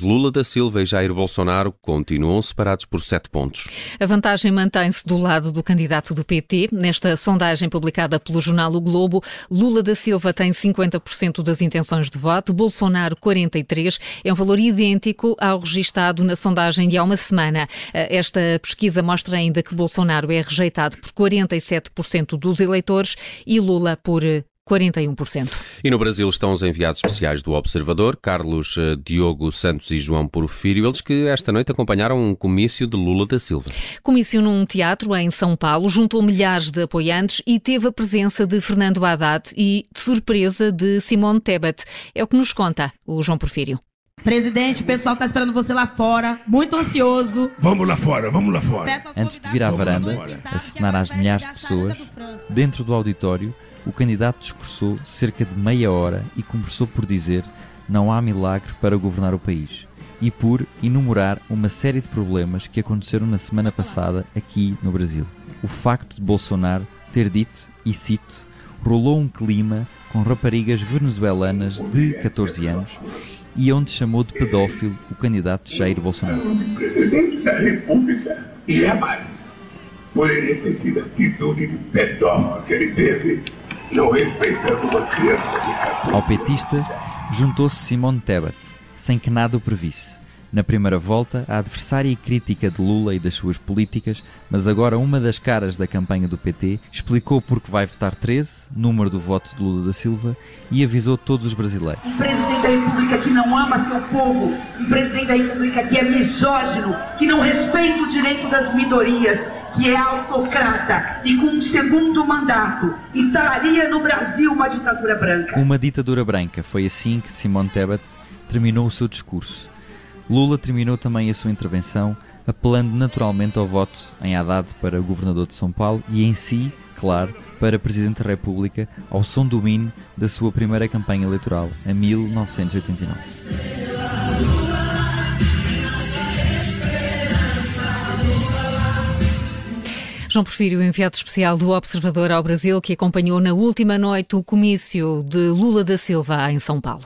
Lula da Silva e Jair Bolsonaro continuam separados por sete pontos. A vantagem mantém-se do lado do candidato do PT. Nesta sondagem publicada pelo jornal O Globo, Lula da Silva tem 50% das intenções de voto, Bolsonaro 43%. É um valor idêntico ao registado na sondagem de há uma semana. Esta pesquisa mostra ainda que Bolsonaro é rejeitado por 47% dos eleitores e Lula por 41%. E no Brasil estão os enviados especiais do Observador, Carlos eh, Diogo Santos e João Porfírio, eles que esta noite acompanharam um comício de Lula da Silva. Comício num teatro em São Paulo, juntou milhares de apoiantes e teve a presença de Fernando Haddad e, de surpresa, de Simone Tebet. É o que nos conta o João Porfírio. Presidente, o pessoal está esperando você lá fora, muito ansioso. Vamos lá fora, vamos lá fora. Antes de vir à varanda, acenar às milhares de pessoas, dentro do auditório, o candidato discursou cerca de meia hora e começou por dizer não há milagre para governar o país e por enumerar uma série de problemas que aconteceram na semana passada aqui no Brasil. O facto de Bolsonaro ter dito, e cito, rolou um clima com raparigas venezuelanas de 14 anos e onde chamou de pedófilo o candidato Jair Bolsonaro. Presidente da República jamais poderia ter tido atitude de pedófilo que ele teve não uma criança de Ao petista juntou-se Simone Tebet, sem que nada o previsse. Na primeira volta, a adversária e crítica de Lula e das suas políticas, mas agora uma das caras da campanha do PT, explicou porque vai votar 13, número do voto de Lula da Silva, e avisou todos os brasileiros. Um presidente da República que não ama seu povo, um presidente da República que é misógino, que não respeita o direito das minorias, que é autocrata e com um segundo mandato instalaria no Brasil uma ditadura branca. Uma ditadura branca. Foi assim que Simone Tebet terminou o seu discurso. Lula terminou também a sua intervenção apelando naturalmente ao voto em Haddad para governador de São Paulo e em si, claro, para Presidente da República, ao som do hino da sua primeira campanha eleitoral, em 1989. João Porfírio, enviado especial do Observador ao Brasil, que acompanhou na última noite o comício de Lula da Silva em São Paulo.